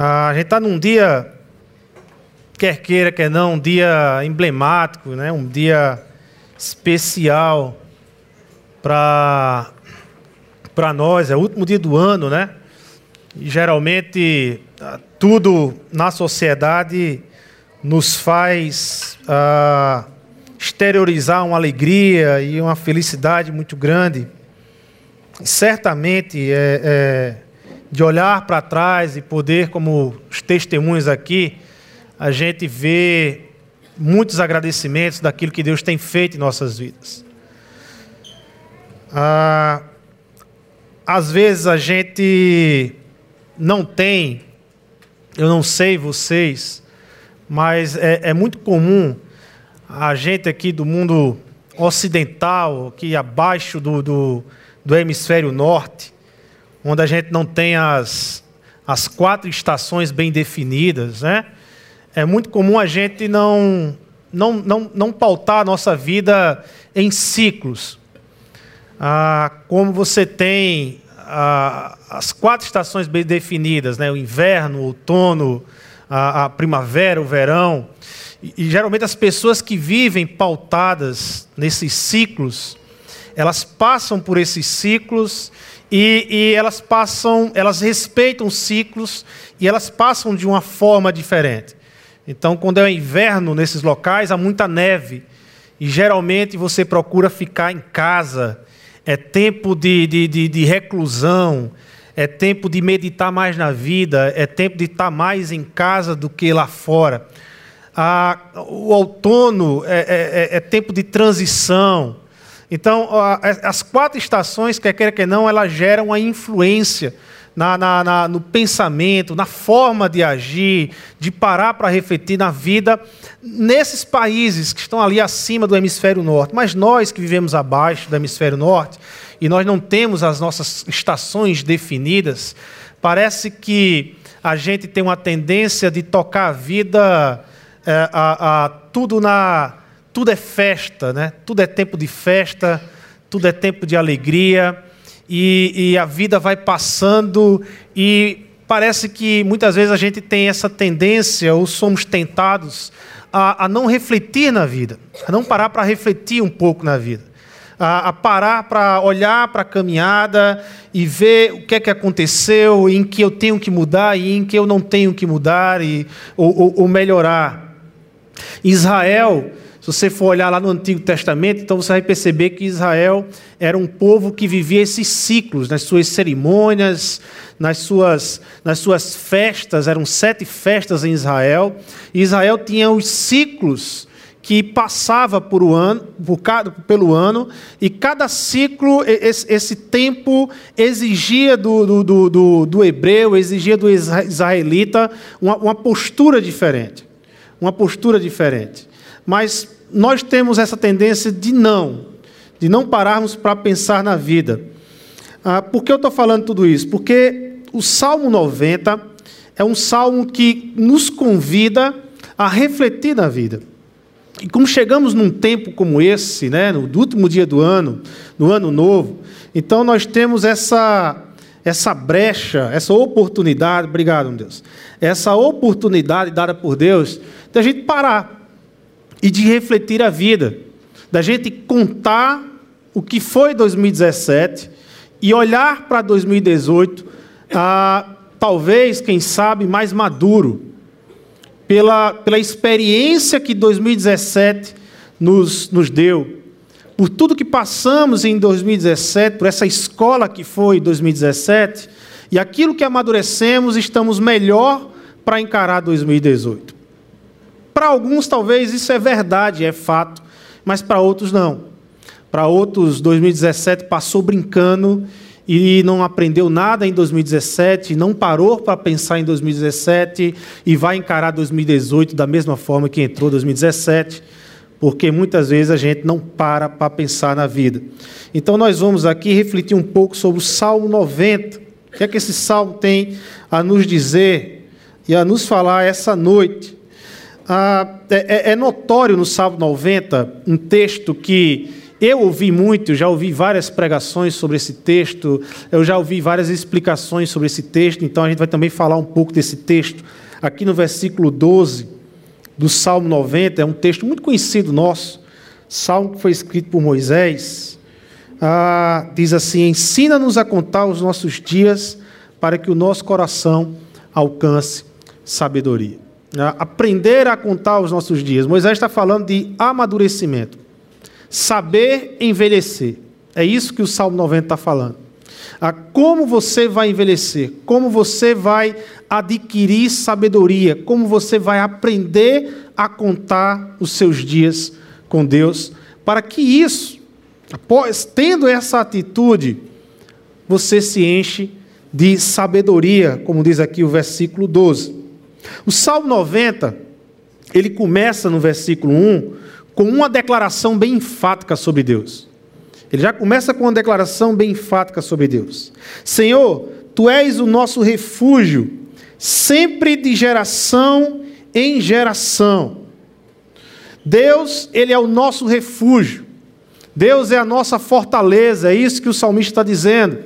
Ah, a gente está num dia, quer queira, quer não, um dia emblemático, né? um dia especial para nós, é o último dia do ano, né? E geralmente ah, tudo na sociedade nos faz ah, exteriorizar uma alegria e uma felicidade muito grande. Certamente é, é de olhar para trás e poder, como os testemunhos aqui, a gente vê muitos agradecimentos daquilo que Deus tem feito em nossas vidas. Ah, às vezes a gente não tem, eu não sei vocês, mas é, é muito comum a gente aqui do mundo ocidental, aqui abaixo do, do, do hemisfério norte, onde a gente não tem as, as quatro estações bem definidas, né? É muito comum a gente não, não, não, não pautar a nossa vida em ciclos. Ah, como você tem ah, as quatro estações bem definidas, né? o inverno, o outono, a, a primavera, o verão. E, e, geralmente as pessoas que vivem pautadas nesses ciclos, elas passam por esses ciclos e, e, elas passam, elas respeitam ciclos e elas passam de uma forma diferente. Então, quando é inverno nesses locais, há muita neve e geralmente você procura ficar em casa. É tempo de, de, de, de reclusão, é tempo de meditar mais na vida, é tempo de estar mais em casa do que lá fora. Ah, o outono é, é, é, é tempo de transição. Então, as quatro estações, quer queira que não, elas geram uma influência na, na, na, no pensamento, na forma de agir, de parar para refletir na vida nesses países que estão ali acima do hemisfério norte. Mas nós que vivemos abaixo do hemisfério norte e nós não temos as nossas estações definidas, parece que a gente tem uma tendência de tocar a vida é, a, a, tudo na tudo é festa, né? Tudo é tempo de festa, tudo é tempo de alegria e, e a vida vai passando e parece que muitas vezes a gente tem essa tendência ou somos tentados a, a não refletir na vida, a não parar para refletir um pouco na vida. A, parar para olhar para a caminhada e ver o que é que aconteceu, em que eu tenho que mudar e em que eu não tenho que mudar e, ou, ou, melhorar. Israel você for olhar lá no Antigo Testamento, então você vai perceber que Israel era um povo que vivia esses ciclos nas suas cerimônias, nas suas, nas suas festas, eram sete festas em Israel. E Israel tinha os ciclos que passava por ano, por pelo ano, e cada ciclo, esse, esse tempo exigia do, do, do, do, hebreu, exigia do israelita uma, uma postura diferente. Uma postura diferente. Mas nós temos essa tendência de não, de não pararmos para pensar na vida. Ah, por que eu estou falando tudo isso? Porque o Salmo 90 é um salmo que nos convida a refletir na vida. E como chegamos num tempo como esse, né, no último dia do ano, no ano novo, então nós temos essa essa brecha, essa oportunidade, obrigado, Deus, essa oportunidade dada por Deus, de a gente parar e de refletir a vida, da gente contar o que foi 2017 e olhar para 2018, ah, talvez, quem sabe, mais maduro, pela, pela experiência que 2017 nos, nos deu, por tudo que passamos em 2017, por essa escola que foi 2017, e aquilo que amadurecemos, estamos melhor para encarar 2018. Para alguns, talvez isso é verdade, é fato, mas para outros, não. Para outros, 2017 passou brincando e não aprendeu nada em 2017, não parou para pensar em 2017 e vai encarar 2018 da mesma forma que entrou 2017, porque muitas vezes a gente não para para pensar na vida. Então nós vamos aqui refletir um pouco sobre o Salmo 90. O que é que esse salmo tem a nos dizer e a nos falar essa noite? Ah, é, é, é, notório no Salmo 90 um texto que Eu ouvi muito, já ouvi várias pregações sobre esse texto, eu já ouvi várias explicações sobre esse texto, então a gente vai também falar um pouco desse texto. Aqui no versículo 12 do Salmo 90, é um texto muito conhecido nosso, salmo que foi escrito por Moisés. Ah, diz assim: Ensina-nos a contar os nossos dias para que o nosso coração alcance sabedoria. Ah, aprender a contar os nossos dias. Moisés está falando de amadurecimento. Saber envelhecer. É isso que o Salmo 90 está falando. Ah, como você vai envelhecer, como você vai adquirir sabedoria, como você vai aprender a contar os seus dias com Deus, para que isso, após tendo essa atitude, você se enche de sabedoria, como diz aqui o versículo 12. O Salmo 90, ele começa no versículo 1 com uma declaração bem enfática sobre Deus. Ele já começa com uma declaração bem enfática sobre Deus. Senhor, tu és o nosso refúgio, sempre de geração em geração. Deus, ele é o nosso refúgio. Deus é a nossa fortaleza, é isso que o salmista está dizendo.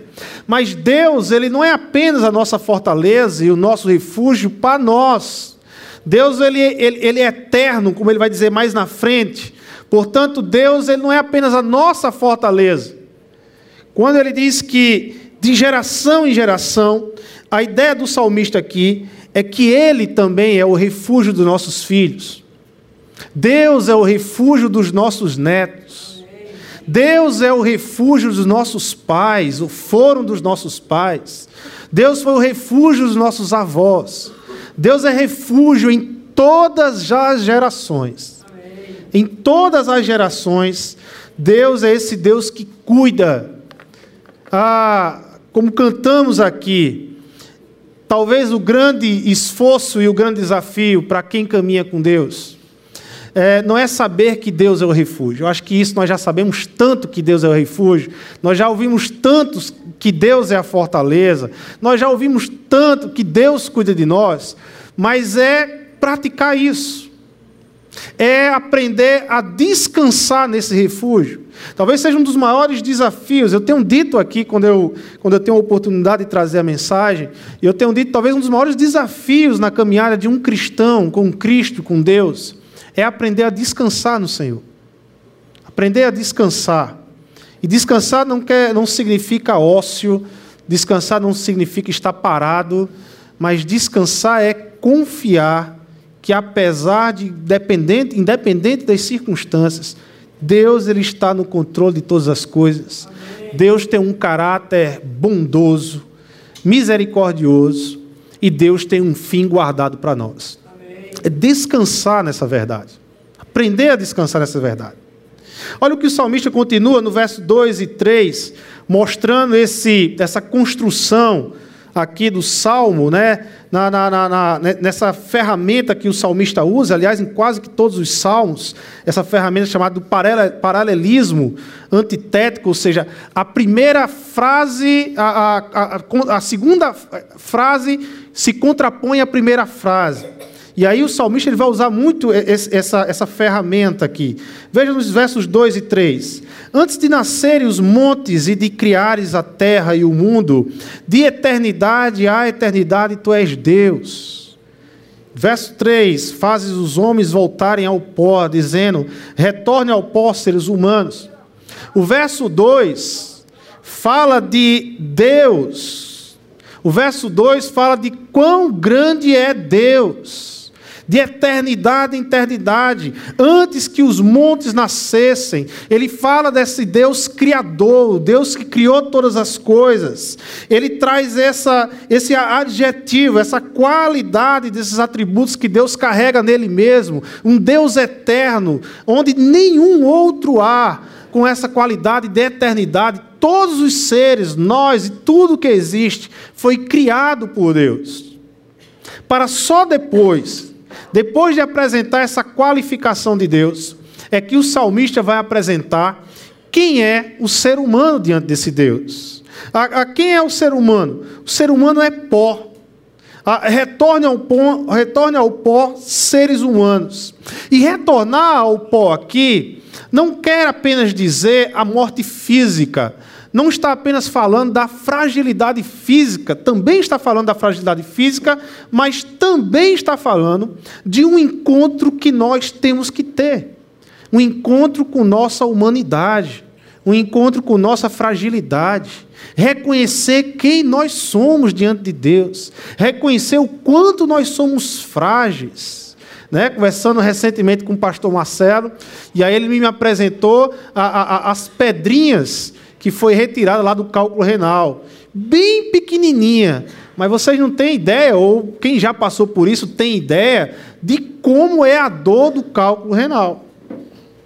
Mas Deus, ele não é apenas a nossa fortaleza e o nosso refúgio para nós. Deus ele, ele, ele é eterno, como ele vai dizer mais na frente. Portanto, Deus ele não é apenas a nossa fortaleza. Quando ele diz que de geração em geração, a ideia do salmista aqui é que ele também é o refúgio dos nossos filhos. Deus é o refúgio dos nossos netos. Deus é o refúgio dos nossos pais, o foro dos nossos pais. Deus foi o refúgio dos nossos avós. Deus é refúgio em todas as gerações. Em todas as gerações, Deus é esse Deus que cuida. Ah, como cantamos aqui, talvez o grande esforço e o grande desafio para quem caminha com Deus é, não é saber que Deus é o refúgio. Eu acho que isso nós já sabemos tanto que Deus é o refúgio, nós já ouvimos tantos que Deus é a fortaleza, nós já ouvimos tanto que Deus cuida de nós, mas é praticar isso. É aprender a descansar nesse refúgio. Talvez seja um dos maiores desafios. Eu tenho dito aqui, quando eu, quando eu tenho a oportunidade de trazer a mensagem, eu tenho dito, talvez um dos maiores desafios na caminhada de um cristão com Cristo, com Deus, é aprender a descansar no Senhor. Aprender a descansar. E descansar não, quer, não significa ócio, descansar não significa estar parado, mas descansar é confiar que apesar de dependente, independente das circunstâncias, Deus ele está no controle de todas as coisas. Amém. Deus tem um caráter bondoso, misericordioso e Deus tem um fim guardado para nós é descansar nessa verdade. Aprender a descansar nessa verdade. Olha o que o salmista continua no verso 2 e 3, mostrando esse, essa construção aqui do salmo, né? Na, na, na, nessa ferramenta que o salmista usa, aliás, em quase que todos os salmos, essa ferramenta chamada do paralelismo antitético, ou seja, a primeira frase, a, a, a, a segunda frase se contrapõe à primeira frase. E aí o salmista ele vai usar muito essa, essa ferramenta aqui. Veja nos versos 2 e 3. Antes de nascerem os montes e de criares a terra e o mundo, de eternidade a eternidade tu és Deus. Verso 3: Fazes os homens voltarem ao pó, dizendo: Retorne ao pó, seres humanos. O verso 2 fala de Deus. O verso 2 fala de quão grande é Deus de eternidade em eternidade, antes que os montes nascessem. Ele fala desse Deus criador, o Deus que criou todas as coisas. Ele traz essa, esse adjetivo, essa qualidade desses atributos que Deus carrega nele mesmo, um Deus eterno, onde nenhum outro há com essa qualidade de eternidade. Todos os seres, nós e tudo que existe, foi criado por Deus. Para só depois depois de apresentar essa qualificação de Deus, é que o salmista vai apresentar quem é o ser humano diante desse Deus. A, a quem é o ser humano? O ser humano é pó. Ah, retorne, ao pó, retorne ao pó seres humanos. E retornar ao pó aqui não quer apenas dizer a morte física, não está apenas falando da fragilidade física, também está falando da fragilidade física, mas também está falando de um encontro que nós temos que ter um encontro com nossa humanidade, um encontro com nossa fragilidade, reconhecer quem nós somos diante de Deus, reconhecer o quanto nós somos frágeis. Né? Conversando recentemente com o pastor Marcelo, e aí ele me apresentou a, a, as pedrinhas que foi retirada lá do cálculo renal, bem pequenininha, mas vocês não têm ideia, ou quem já passou por isso tem ideia, de como é a dor do cálculo renal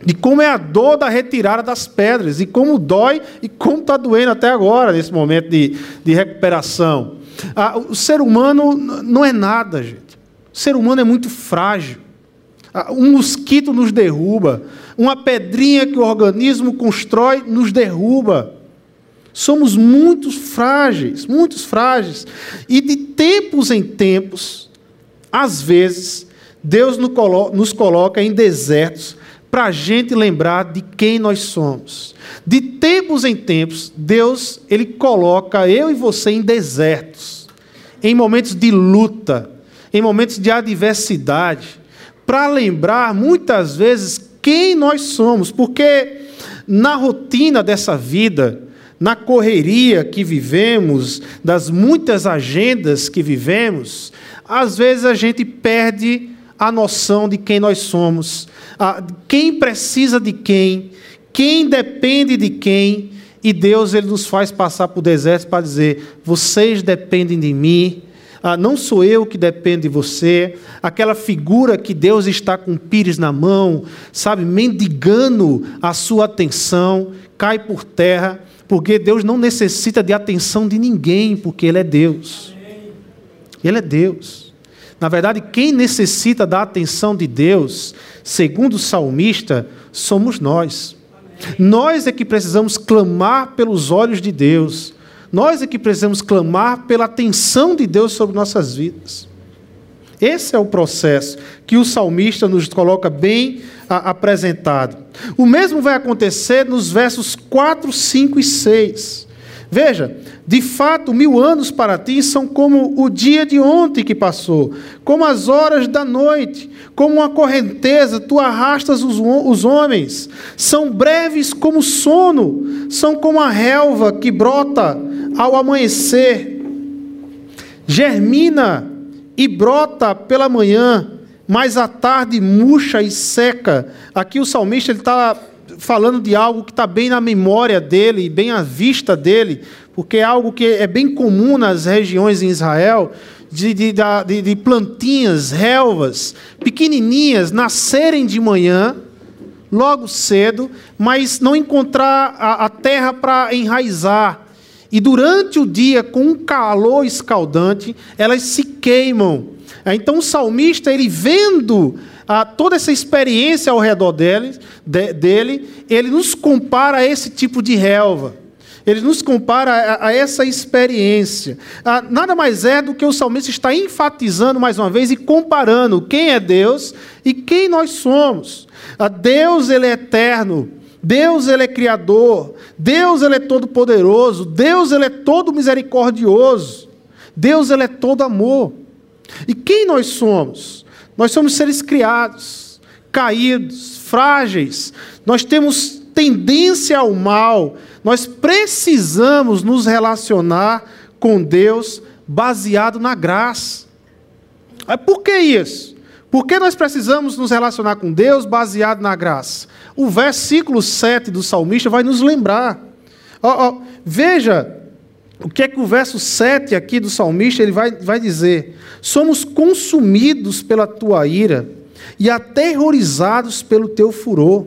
de como é a dor da retirada das pedras, e como dói e como está doendo até agora, nesse momento de, de recuperação. Ah, o ser humano não é nada, gente. O ser humano é muito frágil. Ah, um mosquito nos derruba, uma pedrinha que o organismo constrói nos derruba. Somos muito frágeis, muito frágeis. E de tempos em tempos, às vezes, Deus nos coloca em desertos para a gente lembrar de quem nós somos. De tempos em tempos, Deus ele coloca eu e você em desertos, em momentos de luta, em momentos de adversidade, para lembrar muitas vezes quem nós somos, porque na rotina dessa vida, na correria que vivemos, das muitas agendas que vivemos, às vezes a gente perde a noção de quem nós somos, quem precisa de quem, quem depende de quem, e Deus ele nos faz passar por desertos para dizer: vocês dependem de mim, ah, não sou eu que dependo de você. Aquela figura que Deus está com pires na mão, sabe, mendigando a sua atenção, cai por terra, porque Deus não necessita de atenção de ninguém, porque Ele é Deus. Ele é Deus. Na verdade, quem necessita da atenção de Deus, segundo o salmista, somos nós. Nós é que precisamos clamar pelos olhos de Deus. Nós é que precisamos clamar pela atenção de Deus sobre nossas vidas. Esse é o processo que o salmista nos coloca bem apresentado. O mesmo vai acontecer nos versos 4, 5 e 6. Veja, de fato, mil anos para ti são como o dia de ontem que passou, como as horas da noite, como uma correnteza, tu arrastas os, os homens. São breves como sono, são como a relva que brota ao amanhecer, germina e brota pela manhã, mas à tarde murcha e seca. Aqui o salmista está falando de algo que está bem na memória dele, bem à vista dele, porque é algo que é bem comum nas regiões em Israel, de, de, de, de plantinhas, relvas, pequenininhas, nascerem de manhã, logo cedo, mas não encontrar a, a terra para enraizar. E durante o dia, com um calor escaldante, elas se queimam. Então o salmista, ele vendo a toda essa experiência ao redor dele, de, dele, ele nos compara a esse tipo de relva. Ele nos compara a, a essa experiência. Ah, nada mais é do que o salmista está enfatizando mais uma vez e comparando quem é Deus e quem nós somos. Ah, Deus ele é eterno, Deus ele é criador, Deus ele é todo poderoso, Deus ele é todo misericordioso, Deus ele é todo amor. E quem nós somos? Nós somos seres criados, caídos, frágeis. Nós temos tendência ao mal. Nós precisamos nos relacionar com Deus baseado na graça. Por que isso? Por que nós precisamos nos relacionar com Deus baseado na graça? O versículo 7 do salmista vai nos lembrar. Oh, oh, veja o que é que o verso 7 aqui do salmista ele vai, vai dizer? Somos consumidos pela tua ira e aterrorizados pelo teu furor.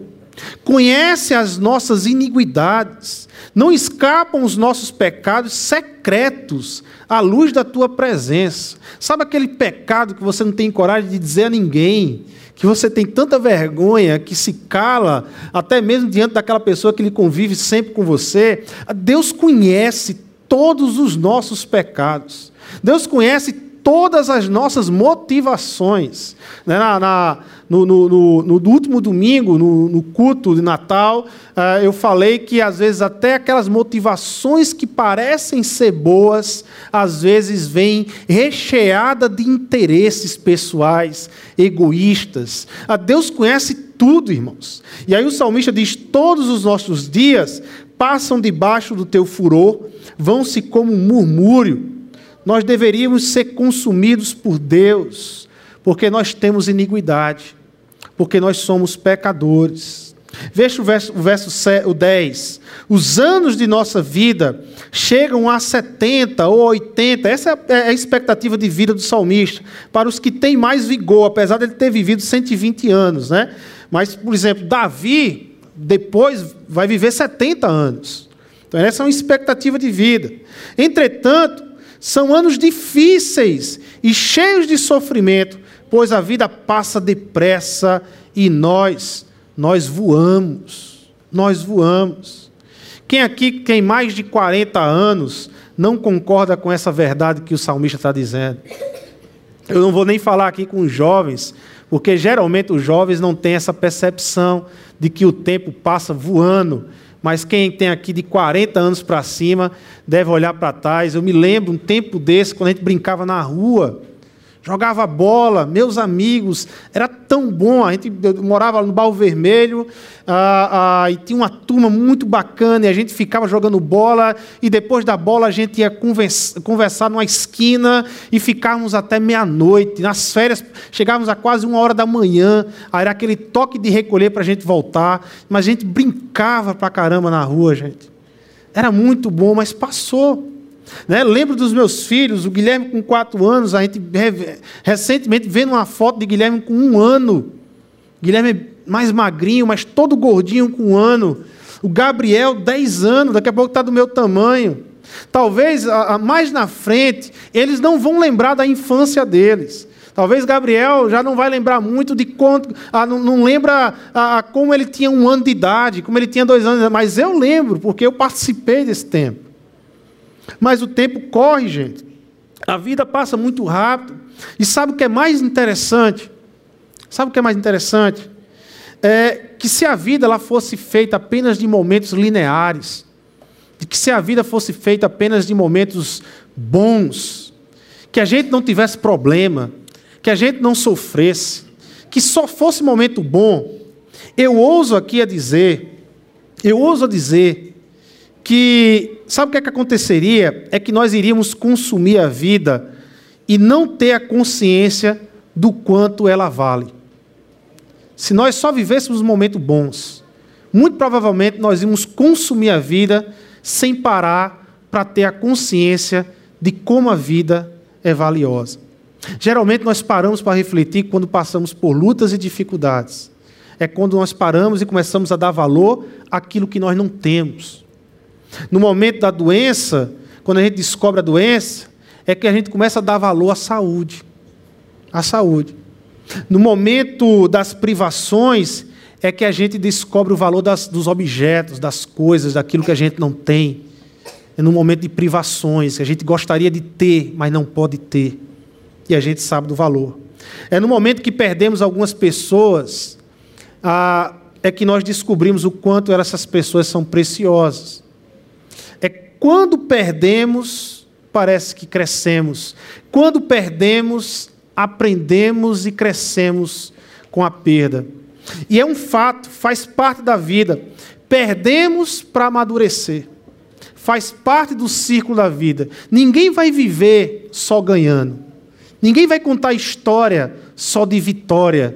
Conhece as nossas iniquidades, não escapam os nossos pecados secretos à luz da tua presença. Sabe aquele pecado que você não tem coragem de dizer a ninguém, que você tem tanta vergonha que se cala, até mesmo diante daquela pessoa que lhe convive sempre com você? Deus conhece todos os nossos pecados. Deus conhece todas as nossas motivações. Né? Na, na, no, no, no, no, último domingo, no, culto de Natal, uh, eu falei que às vezes até aquelas motivações que parecem ser boas, às vezes vêm recheada de interesses pessoais, egoístas. Uh, Deus conhece tudo, irmãos. E aí o salmista diz: todos os nossos dias passam debaixo do teu furor, vão-se como um murmúrio nós deveríamos ser consumidos por Deus, porque nós temos iniquidade, porque nós somos pecadores. Veja o verso, o verso o 10. Os anos de nossa vida chegam a 70 ou 80. Essa é, é a expectativa de vida do salmista. Para os que têm mais vigor, apesar de ele ter vivido 120 anos. Né? Mas, por exemplo, Davi, depois, vai viver 70 anos. Então, essa é uma expectativa de vida. Entretanto, são anos difíceis e cheios de sofrimento, pois a vida passa depressa e nós, nós voamos. Nós voamos. Quem aqui tem mais de 40 anos não concorda com essa verdade que o salmista está dizendo? Eu não vou nem falar aqui com os jovens, porque geralmente os jovens não têm essa percepção de que o tempo passa voando mas quem tem aqui de 40 anos para cima deve olhar para trás. Eu me lembro um tempo desse, quando a gente brincava na rua, jogava bola, meus amigos, era tão bom. A gente morava no Barro Vermelho ah, ah, e tinha uma turma muito bacana e a gente ficava jogando bola e depois da bola a gente ia conversa, conversar numa esquina e ficávamos até meia-noite. Nas férias chegávamos a quase uma hora da manhã, aí era aquele toque de recolher para a gente voltar, mas a gente brincava pra caramba na rua, gente. Era muito bom, mas passou. Né? Lembro dos meus filhos, o Guilherme com quatro anos, a gente recentemente vendo uma foto de Guilherme com um ano. Guilherme mais magrinho, mas todo gordinho com um ano. O Gabriel, dez anos, daqui a pouco está do meu tamanho. Talvez mais na frente, eles não vão lembrar da infância deles. Talvez Gabriel já não vai lembrar muito de quanto, ah, não, não, lembra ah, como ele tinha um ano de idade, como ele tinha dois anos, mas eu lembro, porque eu participei desse tempo. Mas o tempo corre, gente. A vida passa muito rápido. E sabe o que é mais interessante? Sabe o que é mais interessante? É que se a vida ela fosse feita apenas de momentos lineares, de que se a vida fosse feita apenas de momentos bons, que a gente não tivesse problema, que a gente não sofresse, que só fosse momento bom, eu ouso aqui a dizer, eu ouso a dizer que sabe o que, é que aconteceria? É que nós iríamos consumir a vida e não ter a consciência do quanto ela vale. Se nós só vivêssemos momentos bons, muito provavelmente nós íamos consumir a vida sem parar para ter a consciência de como a vida é valiosa. Geralmente nós paramos para refletir quando passamos por lutas e dificuldades. É quando nós paramos e começamos a dar valor àquilo que nós não temos. No momento da doença, quando a gente descobre a doença, é que a gente começa a dar valor à saúde. À saúde. No momento das privações, é que a gente descobre o valor das, dos objetos, das coisas, daquilo que a gente não tem. É no momento de privações, que a gente gostaria de ter, mas não pode ter. E a gente sabe do valor. É no momento que perdemos algumas pessoas, ah, é que nós descobrimos o quanto essas pessoas são preciosas. Quando perdemos, parece que crescemos. Quando perdemos, aprendemos e crescemos com a perda. E é um fato, faz parte da vida. Perdemos para amadurecer. Faz parte do círculo da vida. Ninguém vai viver só ganhando. Ninguém vai contar história só de vitória.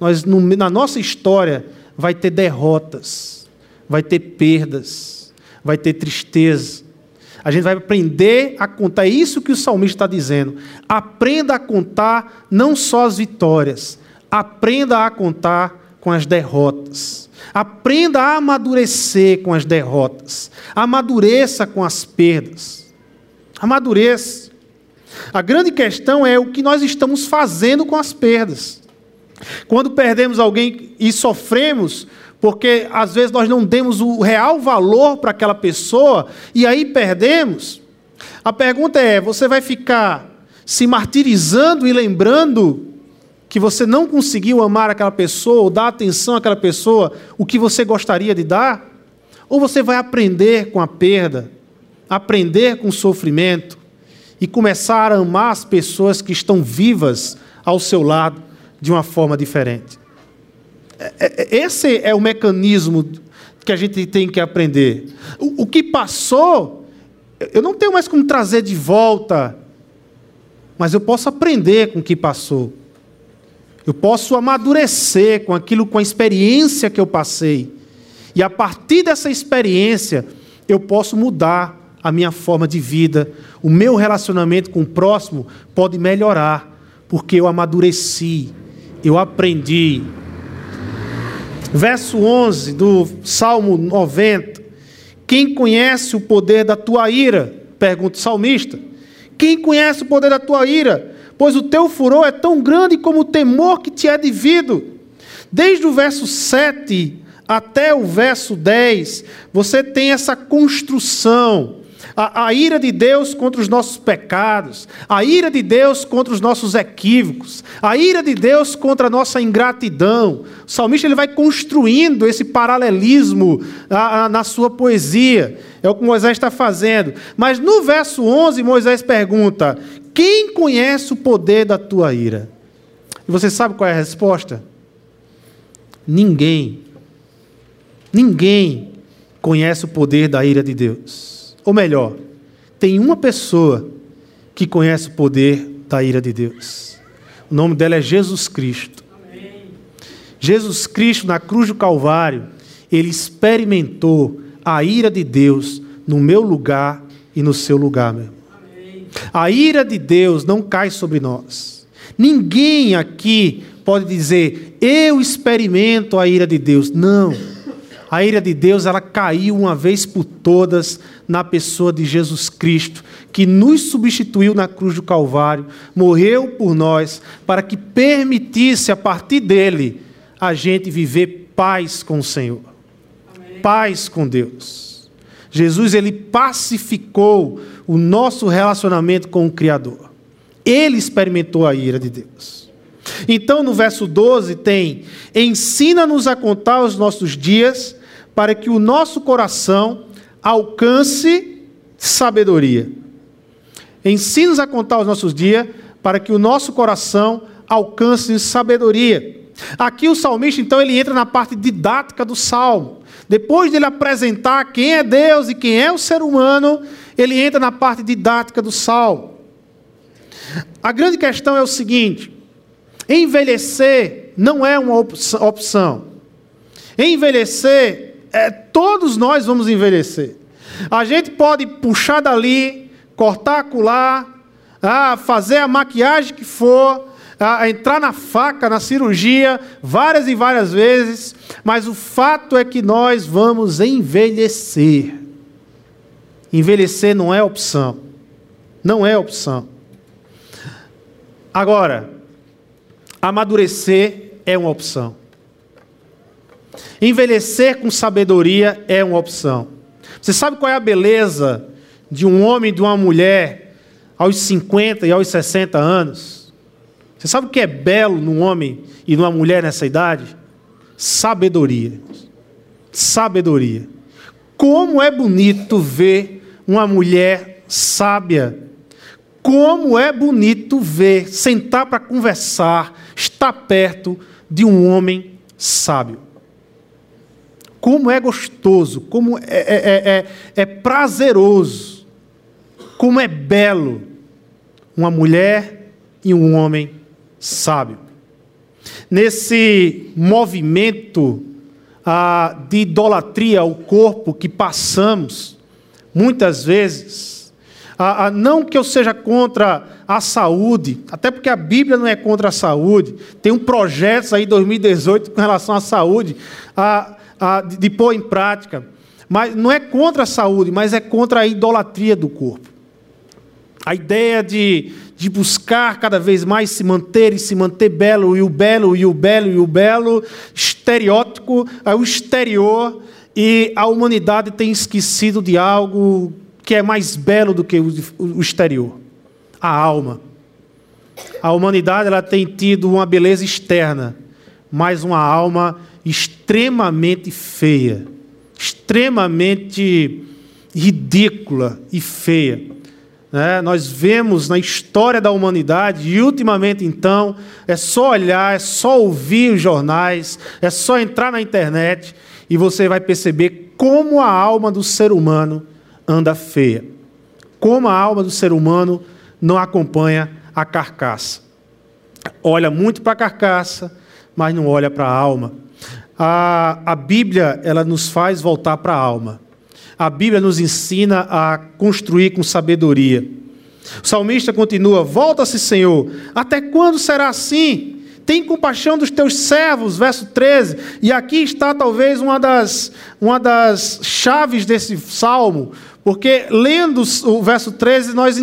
Nós, na nossa história, vai ter derrotas, vai ter perdas vai ter tristeza. A gente vai aprender a contar. É isso que o salmista está dizendo. Aprenda a contar não só as vitórias, aprenda a contar com as derrotas. Aprenda a amadurecer com as derrotas. Amadureça com as perdas. Amadureça. A grande questão é o que nós estamos fazendo com as perdas. Quando perdemos alguém e sofremos, porque às vezes nós não demos o real valor para aquela pessoa e aí perdemos. A pergunta é: você vai ficar se martirizando e lembrando que você não conseguiu amar aquela pessoa ou dar atenção àquela pessoa o que você gostaria de dar? Ou você vai aprender com a perda, aprender com o sofrimento e começar a amar as pessoas que estão vivas ao seu lado de uma forma diferente? É, é, esse é o mecanismo que a gente tem que aprender. O que passou, eu não tenho mais como trazer de volta, mas eu posso aprender com o que passou. Eu posso amadurecer com aquilo, com a experiência que eu passei. E a partir dessa experiência, eu posso mudar a minha forma de vida. O meu relacionamento com o próximo pode melhorar, porque eu amadureci, eu aprendi. Verso 11 do Salmo 90. Quem conhece o poder da tua ira? Pergunta o salmista. Quem conhece o poder da tua ira? pois o teu furor é tão grande como o temor que te é devido. Desde o verso 7 até o verso 10, você tem essa construção. A, a, ira de Deus contra os nossos pecados, a ira de Deus contra os nossos equívocos, a ira de Deus contra a nossa ingratidão. O salmista ele vai construindo esse paralelismo a, a, na sua poesia. É o que Moisés está fazendo. Mas no verso 11, Moisés pergunta: quem conhece o poder da tua ira? E você sabe qual é a resposta? Ninguém. Ninguém conhece o poder da ira de Deus. Ou melhor, tem uma pessoa que conhece o poder da ira de Deus. O nome dela é Jesus Cristo. Amém. Jesus Cristo, na cruz do Calvário, ele experimentou a ira de Deus no meu lugar e no seu lugar, meu. A ira de Deus não cai sobre nós. Ninguém aqui pode dizer, eu experimento a ira de Deus. Não. A ira de Deus, ela caiu uma vez por todas na pessoa de Jesus Cristo, que nos substituiu na cruz do Calvário, morreu por nós, para que permitisse, a partir dele, a gente viver paz com o Senhor, Amém. paz com Deus. Jesus, ele pacificou o nosso relacionamento com o Criador. Ele experimentou a ira de Deus. Então, no verso 12, tem: Ensina-nos a contar os nossos dias, para que o nosso coração alcance sabedoria. Ensina-nos a contar os nossos dias, para que o nosso coração alcance sabedoria. Aqui o salmista, então, ele entra na parte didática do salmo. Depois de ele apresentar quem é Deus e quem é o ser humano, ele entra na parte didática do salmo. A grande questão é o seguinte: envelhecer não é uma opção. Envelhecer, é, todos nós vamos envelhecer. A gente pode puxar dali, cortar acolá, ah, fazer a maquiagem que for, ah, entrar na faca, na cirurgia, várias e várias vezes, mas o fato é que nós vamos envelhecer. Envelhecer não é opção. Não é opção. Agora, amadurecer é uma opção. Envelhecer com sabedoria é uma opção. Você sabe qual é a beleza de um homem e de uma mulher aos 50 e aos 60 anos? Você sabe o que é belo num homem e numa mulher nessa idade? Sabedoria. Sabedoria. Como é bonito ver uma mulher sábia. Como é bonito ver, sentar para conversar, estar perto de um homem sábio. Como é gostoso, como é, é, é, é prazeroso, como é belo uma mulher e um homem sábio. Nesse movimento ah, de idolatria ao corpo que passamos, muitas vezes, a, a, não que eu seja contra a saúde, até porque a Bíblia não é contra a saúde, tem um projeto aí 2018 com relação à saúde, a, a, de, pôr em prática, mas não é contra a saúde, mas é contra a idolatria do corpo. A ideia de, de buscar cada vez mais se manter e se manter belo, e o belo, e o belo, e o belo, estereótipo, o exterior, e a humanidade tem esquecido de algo que é mais belo do que o exterior: a alma. A humanidade ela tem tido uma beleza externa, mas uma alma extremamente feia, extremamente ridícula e feia. É, nós vemos na história da humanidade, e ultimamente então, é só olhar, é só ouvir os jornais, é só entrar na internet e você vai perceber como a alma do ser humano anda feia. Como a alma do ser humano não acompanha a carcaça. Olha muito para a carcaça, mas não olha para a alma. A, a Bíblia ela nos faz voltar para a alma. A Bíblia nos ensina a construir com sabedoria. O salmista continua: Volta-se, Senhor, até quando será assim? Tem compaixão dos teus servos, verso 13. E aqui está talvez uma das, uma das chaves desse salmo, porque lendo o verso 13, nós,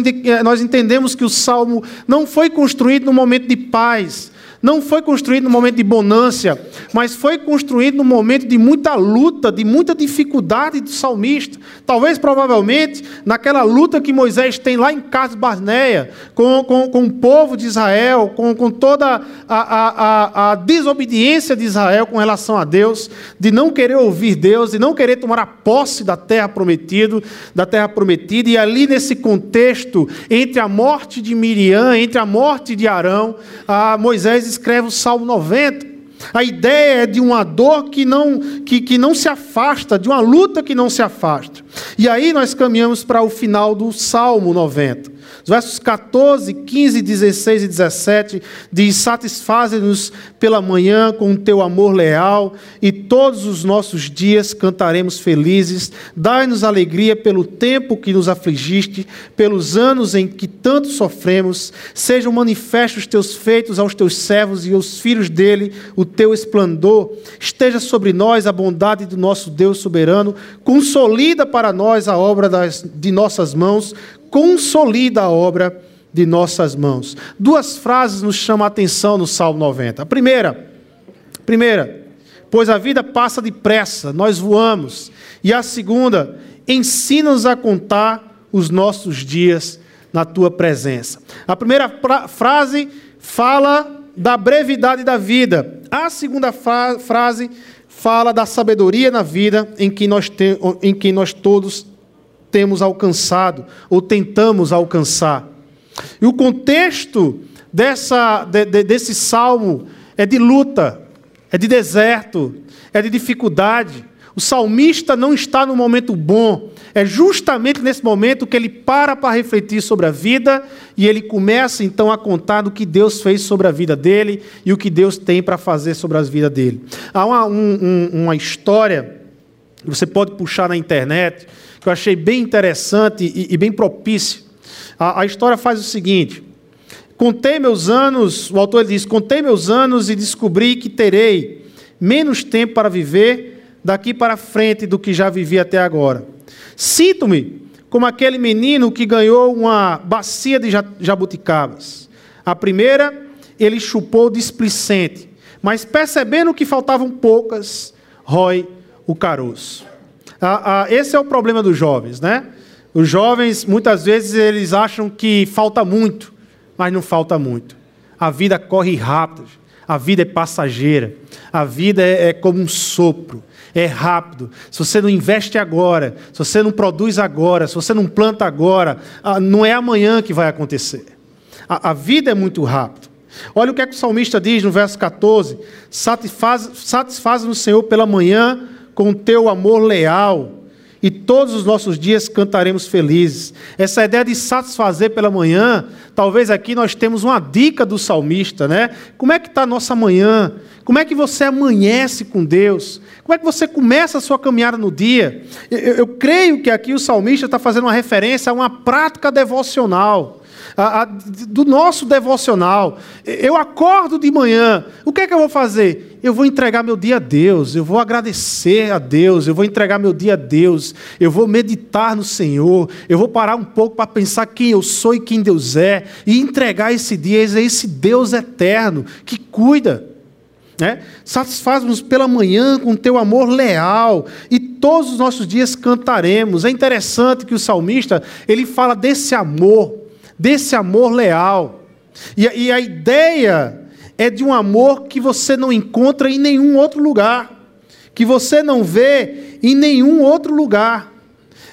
nós entendemos que o salmo não foi construído no momento de paz, não foi construído no momento de bonância, mas foi construído no momento de muita luta, de muita dificuldade do salmista. Talvez, provavelmente, naquela luta que Moisés tem lá em Cades Barneia, com, com, com o povo de Israel, com, com toda a, a, a, a desobediência de Israel com relação a Deus, de não querer ouvir Deus, de não querer tomar a posse da terra prometida, da terra prometida, e ali nesse contexto, entre a morte de Miriam, entre a morte de Arão, Moisés escreve o Salmo 90. A ideia é de uma dor que não, que, que não se afasta, de uma luta que não se afasta. E aí nós caminhamos para o final do Salmo 90. Os versos 14, 15, 16 e 17 diz: Satisfaze-nos pela manhã com o teu amor leal, e todos os nossos dias cantaremos felizes. Dai-nos alegria pelo tempo que nos afligiste, pelos anos em que tanto sofremos. Sejam manifestos os teus feitos aos teus servos e aos filhos dele, o teu esplendor. Esteja sobre nós a bondade do nosso Deus soberano. Consolida para nós a obra das, de nossas mãos consolida a obra de nossas mãos. Duas frases nos chamam a atenção no Salmo 90. A primeira, primeira, pois a vida passa depressa, nós voamos. E a segunda, ensina-nos a contar os nossos dias na tua presença. A primeira frase fala da brevidade da vida. A segunda frase fala da sabedoria na vida em que nós, te, em que nós todos temos alcançado ou tentamos alcançar. E o contexto dessa, de, de, desse salmo é de luta, é de deserto, é de dificuldade. O salmista não está no momento bom. É justamente nesse momento que ele para para refletir sobre a vida e ele começa então a contar do que Deus fez sobre a vida dele e o que Deus tem para fazer sobre a vida dele. Há uma, um, uma história, você pode puxar na internet, que eu achei bem interessante e, e bem propício. A, a, história faz o seguinte: contei meus anos, o autor diz: contei meus anos e descobri que terei menos tempo para viver daqui para frente do que já vivi até agora. Sinto-me como aquele menino que ganhou uma bacia de jabuticabas. A primeira, ele chupou displicente, mas percebendo que faltavam poucas, rói o caroço. Ah, ah, esse é o problema dos jovens, né? Os jovens, muitas vezes, eles acham que falta muito, mas não falta muito. A vida corre rápido, a vida é passageira, a vida é, é como um sopro, é rápido. Se você não investe agora, se você não produz agora, se você não planta agora, ah, não é amanhã que vai acontecer. A, a vida é muito rápida. Olha o que, é que o salmista diz no verso 14: satisfaz-nos satisfaz Senhor pela manhã com teu amor leal, e todos os nossos dias cantaremos felizes. Essa ideia de satisfazer pela manhã, talvez aqui nós temos uma dica do salmista, né? Como é que está a nossa manhã? Como é que você amanhece com Deus? Como é que você começa a sua caminhada no dia? Eu, eu, eu creio que aqui o salmista está fazendo uma referência a uma prática devocional a, a, do nosso devocional. Eu acordo de manhã, o que é que eu vou fazer? Eu vou entregar meu dia a Deus, eu vou agradecer a Deus, eu vou entregar meu dia a Deus, eu vou meditar no Senhor, eu vou parar um pouco para pensar quem eu sou e quem Deus é, e entregar esse dia a esse Deus eterno que cuida. Né? Satisfaz-nos pela manhã com teu amor leal e todos os nossos dias cantaremos. É interessante que o salmista ele fala desse amor desse amor leal. E, e a ideia é de um amor que você não encontra em nenhum outro lugar, que você não vê em nenhum outro lugar.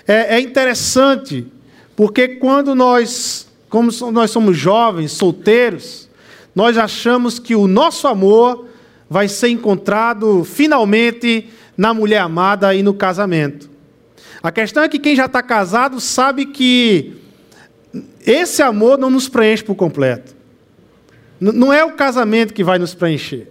É, é interessante, porque quando nós, como nós somos jovens, solteiros, nós achamos que o nosso amor vai ser encontrado finalmente na mulher amada e no casamento. A questão é que quem já está casado sabe que esse amor não nos preenche por completo. Não é o casamento que vai nos preencher.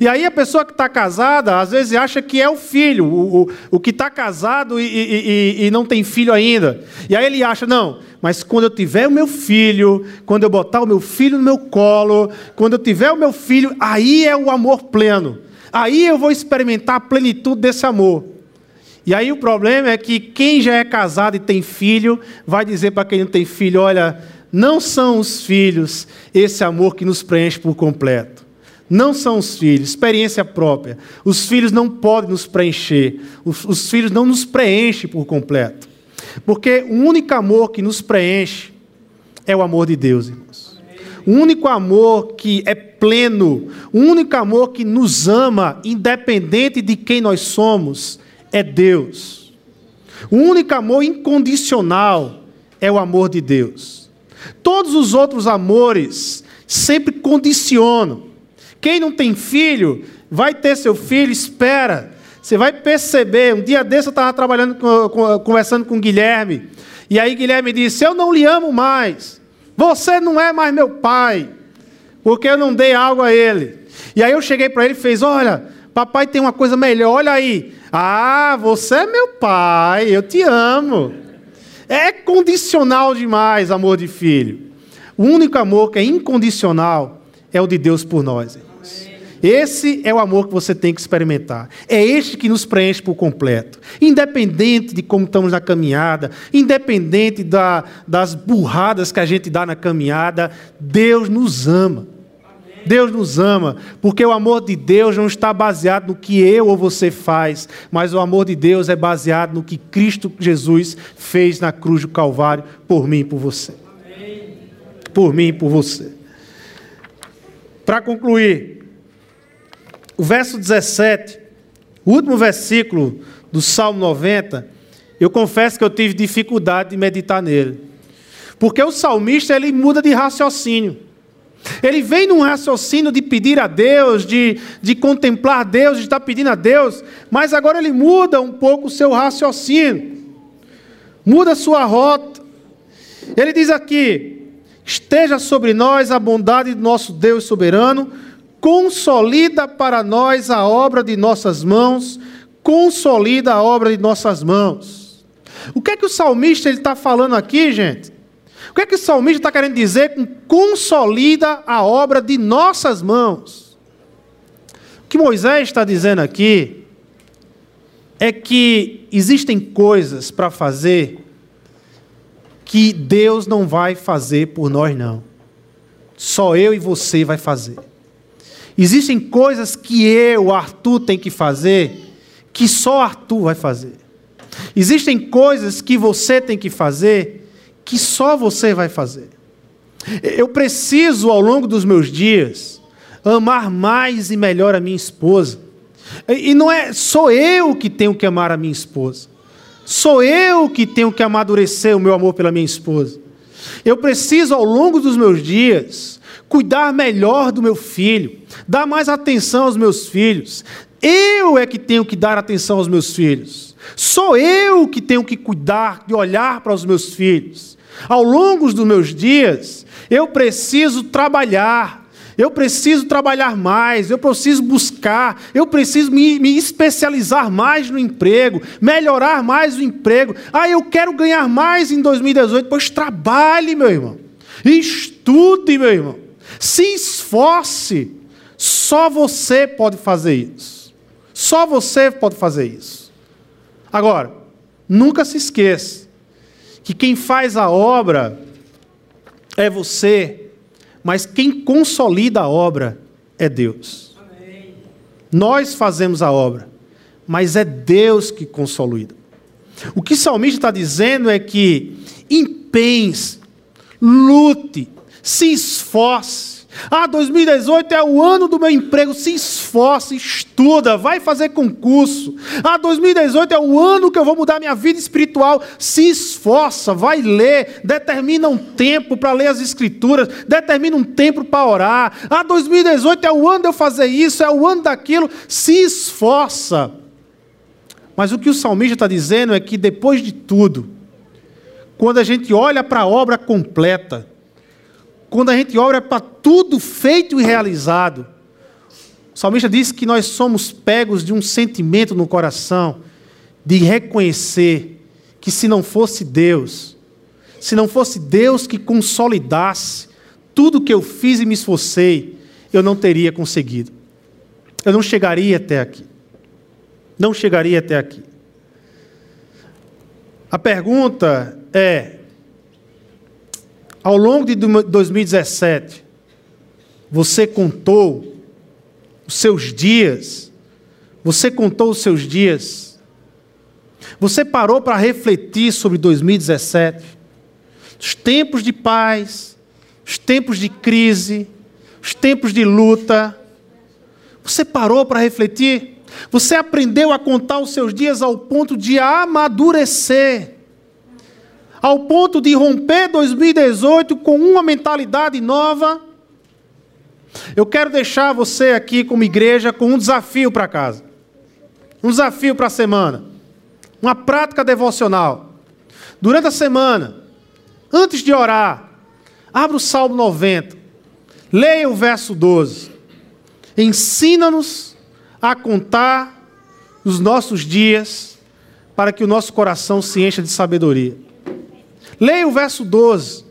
E aí a pessoa que está casada, às vezes acha que é o filho, o, o, o que está casado e, e, e, não tem filho ainda. E aí ele acha, não, mas quando eu tiver o meu filho, quando eu botar o meu filho no meu colo, quando eu tiver o meu filho, aí é o amor pleno. Aí eu vou experimentar a plenitude desse amor. E aí o problema é que quem já é casado e tem filho, vai dizer para quem não tem filho: olha, não são os filhos esse amor que nos preenche por completo. Não são os filhos, experiência própria. Os filhos não podem nos preencher. Os, os filhos não nos preenchem por completo. Porque o único amor que nos preenche é o amor de Deus, irmãos. O único amor que é pleno, o único amor que nos ama, independente de quem nós somos, é Deus. O único amor incondicional é o amor de Deus. Todos os outros amores sempre condicionam. Quem não tem filho, vai ter seu filho, espera. Você vai perceber. Um dia desse eu estava trabalhando, conversando com o Guilherme. E aí Guilherme disse: Eu não lhe amo mais. Você não é mais meu pai. Porque eu não dei algo a ele. E aí eu cheguei para ele e fez: Olha, papai tem uma coisa melhor, olha aí. Ah, você é meu pai, eu te amo. É condicional demais amor de filho. O único amor que é incondicional é o de Deus por nós. Esse é o amor que você tem que experimentar. É este que nos preenche por completo. Independente de como estamos na caminhada, independente da, das burradas que a gente dá na caminhada, Deus nos ama. Deus nos ama, porque o amor de Deus não está baseado no que eu ou você faz, mas o amor de Deus é baseado no que Cristo Jesus fez na cruz do Calvário por mim e por você. Por mim e por você. Para concluir, o verso 17, o último versículo do Salmo 90, eu confesso que eu tive dificuldade de meditar nele. Porque o salmista ele muda de raciocínio. Ele vem num raciocínio de pedir a Deus, de, de contemplar Deus, de estar pedindo a Deus, mas agora ele muda um pouco o seu raciocínio, muda sua rota. Ele diz aqui: esteja sobre nós a bondade do nosso Deus soberano, consolida para nós a obra de nossas mãos, consolida a obra de nossas mãos. O que é que o salmista está falando aqui, gente? Que é que o salmista está querendo dizer com consolida a obra de nossas mãos? O que Moisés está dizendo aqui é que existem coisas para fazer que Deus não vai fazer por nós, não. Só eu e você vai fazer. Existem coisas que eu, Arthur, tem que fazer que só Arthur vai fazer. Existem coisas que você tem que fazer que só você vai fazer. Eu preciso, ao longo dos meus dias, amar mais e melhor a minha esposa. E não é sou eu que tenho que amar a minha esposa. Sou eu que tenho que amadurecer o meu amor pela minha esposa. Eu preciso, ao longo dos meus dias, cuidar melhor do meu filho, dar mais atenção aos meus filhos. Eu é que tenho que dar atenção aos meus filhos. Sou eu que tenho que cuidar, de olhar para os meus filhos. Ao longo dos meus dias, eu preciso trabalhar, eu preciso trabalhar mais, eu preciso buscar, eu preciso me, me, especializar mais no emprego, melhorar mais o emprego. Ah, eu quero ganhar mais em 2018. Pois trabalhe, meu irmão. Estude, meu irmão. Se esforce. Só você pode fazer isso. Só você pode fazer isso. Agora, nunca se esqueça que quem faz a obra é você, mas quem consolida a obra é Deus. Amém. Nós fazemos a obra, mas é Deus que consolida. O que o salmista está dizendo é que empenhe lute, se esforce. Ah, 2018 é o ano do meu emprego. Se esforce, estuda, vai fazer concurso. Ah, 2018 é o ano que eu vou mudar minha vida espiritual. Se esforça, vai ler, determina um tempo para ler as escrituras, determina um tempo para orar. Ah, 2018 é o ano de eu fazer isso, é o ano daquilo. Se esforça. Mas o que o salmista está dizendo é que depois de tudo, quando a gente olha para a obra completa, quando a gente olha para tudo feito e realizado, o salmista diz que nós somos pegos de um sentimento no coração de reconhecer que se não fosse Deus, se não fosse Deus que consolidasse tudo que eu fiz e me esforcei, eu não teria conseguido. Eu não chegaria até aqui. Não chegaria até aqui. A pergunta é: ao longo de 2017, você contou os seus dias? Você contou os seus dias? Você parou para refletir sobre 2017? Os tempos de paz, os tempos de crise, os tempos de luta. Você parou para refletir? Você aprendeu a contar os seus dias ao ponto de amadurecer ao ponto de romper 2018 com uma mentalidade nova. Eu quero deixar você aqui, como igreja, com um desafio para casa. Um desafio para a semana. Uma prática devocional. Durante a semana, antes de orar, abra o Salmo 90. Leia o verso 12. Ensina-nos a contar os nossos dias para que o nosso coração se encha de sabedoria. Leia o verso 12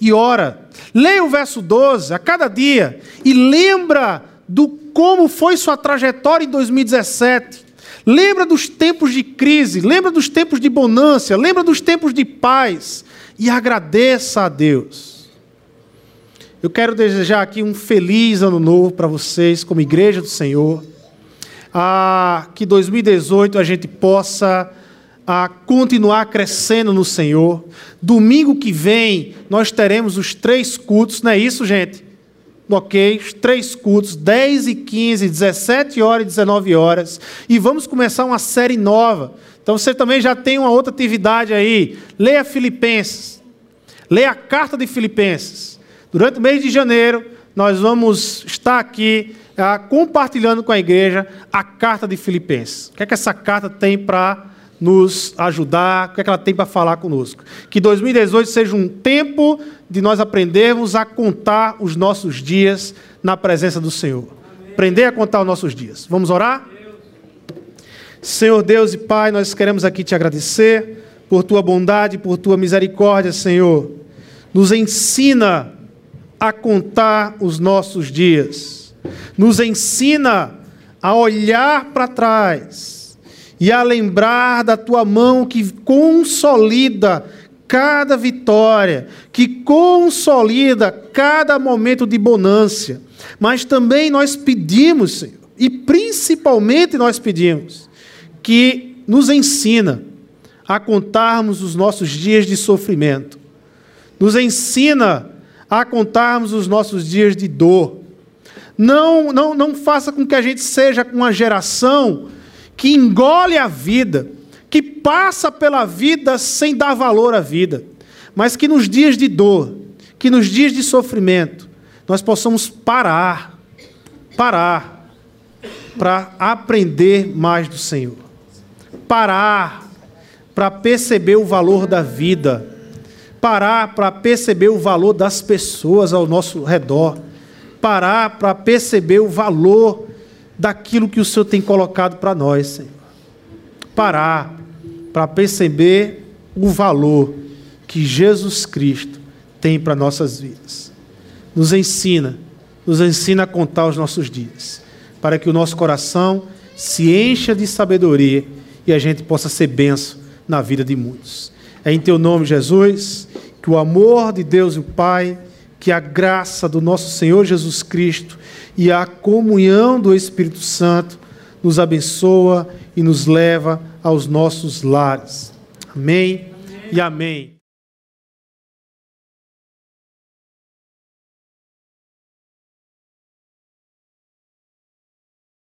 e ora. Leia o verso 12 a cada dia e lembra do como foi sua trajetória em 2017. Lembra dos tempos de crise, lembra dos tempos de bonança, lembra dos tempos de paz e agradeça a Deus. Eu quero desejar aqui um feliz ano novo para vocês, como igreja do Senhor. Ah, que 2018 a gente possa a continuar crescendo no Senhor. Domingo que vem nós teremos os três cultos, não é isso, gente? Ok? Os três cultos, 10 e 15, 17 horas e 19 horas. E vamos começar uma série nova. Então você também já tem uma outra atividade aí. Leia Filipenses. Leia a carta de Filipenses. Durante o mês de janeiro, nós vamos estar aqui ah, compartilhando com a igreja a carta de Filipenses. O que é que essa carta tem para nos ajudar, o que, é que ela tem para falar conosco. Que 2018 seja um tempo de nós aprendermos a contar os nossos dias na presença do Senhor. Aprender a contar os nossos dias. Vamos orar? Senhor Deus e Pai, nós queremos aqui te agradecer por tua bondade, por tua misericórdia, Senhor. Nos ensina a contar os nossos dias. Nos ensina a olhar para trás e a lembrar da tua mão que consolida cada vitória, que consolida cada momento de bonância. Mas também nós pedimos, Senhor, e principalmente nós pedimos, que nos ensina a contarmos os nossos dias de sofrimento. Nos ensina a contarmos os nossos dias de dor. Não, não, não faça com que a gente seja uma geração que engole a vida, que passa pela vida sem dar valor à vida, mas que nos dias de dor, que nos dias de sofrimento, nós possamos parar, parar, para aprender mais do Senhor, parar para perceber o valor da vida, parar para perceber o valor das pessoas ao nosso redor, parar para perceber o valor daquilo que o Senhor tem colocado para nós, Senhor. Parar para perceber o valor que Jesus Cristo tem para nossas vidas. Nos ensina, nos ensina a contar os nossos dias, para que o nosso coração se encha de sabedoria e a gente possa ser benção na vida de muitos. É em teu nome, Jesus, que o amor de Deus e o Pai, que a graça do nosso Senhor Jesus Cristo e a comunhão do Espírito Santo nos abençoa e nos leva aos nossos lares. Amém, amém. e amém.